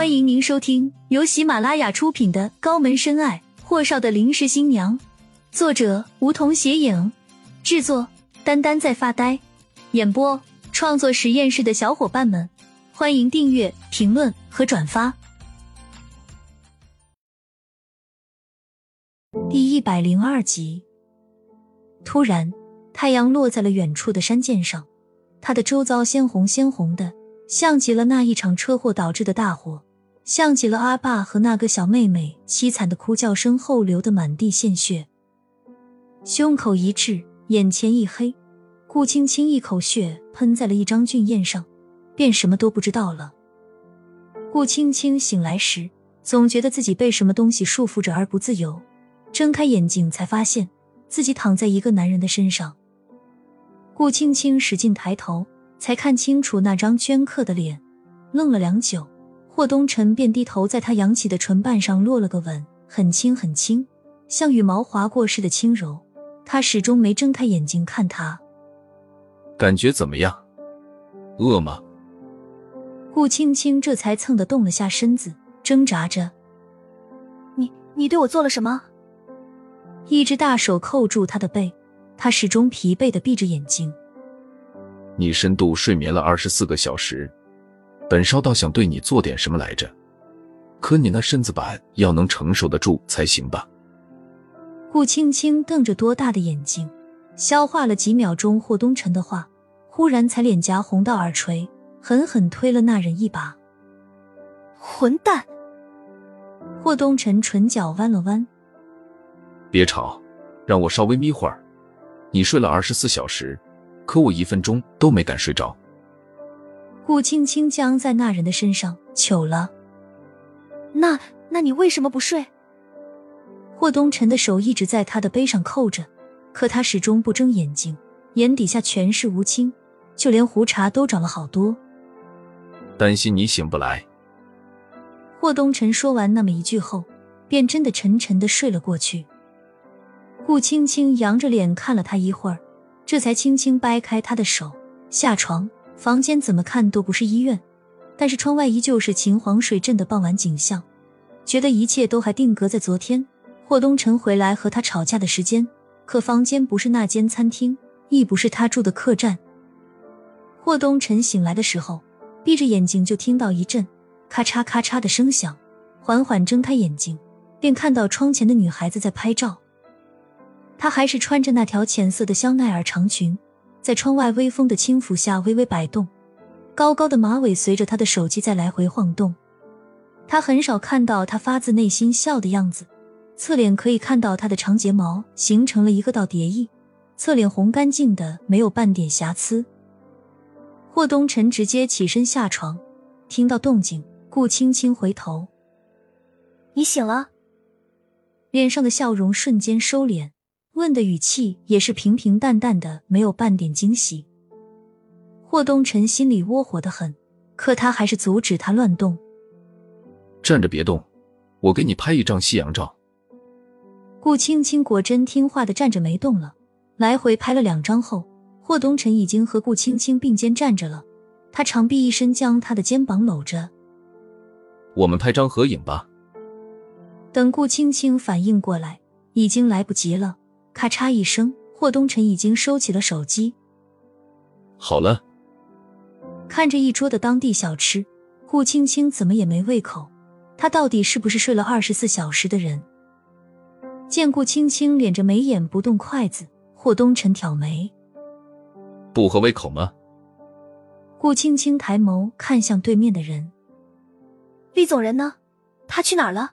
欢迎您收听由喜马拉雅出品的《高门深爱：霍少的临时新娘》，作者梧桐斜影，制作丹丹在发呆，演播创作实验室的小伙伴们，欢迎订阅、评论和转发。第一百零二集，突然，太阳落在了远处的山涧上，它的周遭鲜红鲜红的。像极了那一场车祸导致的大火，像极了阿爸和那个小妹妹凄惨的哭叫声后流的满地鲜血。胸口一滞，眼前一黑，顾青青一口血喷在了一张俊宴上，便什么都不知道了。顾青青醒来时，总觉得自己被什么东西束缚着而不自由，睁开眼睛才发现自己躺在一个男人的身上。顾青青使劲抬头。才看清楚那张镌刻的脸，愣了良久，霍东辰便低头在他扬起的唇瓣上落了个吻，很轻很轻，像羽毛划过似的轻柔。他始终没睁开眼睛看他，感觉怎么样？饿吗？顾青青这才蹭的动了下身子，挣扎着：“你你对我做了什么？”一只大手扣住他的背，他始终疲惫的闭着眼睛。你深度睡眠了二十四个小时，本少倒想对你做点什么来着，可你那身子板要能承受得住才行吧。顾青青瞪着多大的眼睛，消化了几秒钟霍东辰的话，忽然才脸颊红到耳垂，狠狠推了那人一把。混蛋！霍东辰唇角弯了弯，别吵，让我稍微眯会儿。你睡了二十四小时。可我一分钟都没敢睡着。顾青青僵在那人的身上，糗了。那那你为什么不睡？霍东辰的手一直在他的背上扣着，可他始终不睁眼睛，眼底下全是无青，就连胡茬都长了好多。担心你醒不来。霍东辰说完那么一句后，便真的沉沉的睡了过去。顾青青扬着脸看了他一会儿。这才轻轻掰开他的手，下床。房间怎么看都不是医院，但是窗外依旧是秦皇水镇的傍晚景象。觉得一切都还定格在昨天，霍东辰回来和他吵架的时间。可房间不是那间餐厅，亦不是他住的客栈。霍东辰醒来的时候，闭着眼睛就听到一阵咔嚓咔嚓的声响，缓缓睁开眼睛，便看到窗前的女孩子在拍照。她还是穿着那条浅色的香奈儿长裙，在窗外微风的轻拂下微微摆动，高高的马尾随着他的手机在来回晃动。他很少看到他发自内心笑的样子，侧脸可以看到他的长睫毛形成了一个倒蝶翼，侧脸红干净的，没有半点瑕疵。霍东辰直接起身下床，听到动静，顾青青回头：“你醒了。”脸上的笑容瞬间收敛。问的语气也是平平淡淡的，没有半点惊喜。霍东辰心里窝火的很，可他还是阻止他乱动。站着别动，我给你拍一张夕阳照。顾青青果真听话的站着没动了，来回拍了两张后，霍东辰已经和顾青青并肩站着了。他长臂一伸，将她的肩膀搂着。我们拍张合影吧。等顾青青反应过来，已经来不及了。咔嚓一声，霍东辰已经收起了手机。好了，看着一桌的当地小吃，顾青青怎么也没胃口。他到底是不是睡了二十四小时的人？见顾青青敛着眉眼不动筷子，霍东辰挑眉：“不合胃口吗？”顾青青抬眸看向对面的人：“厉总人呢？他去哪儿了？”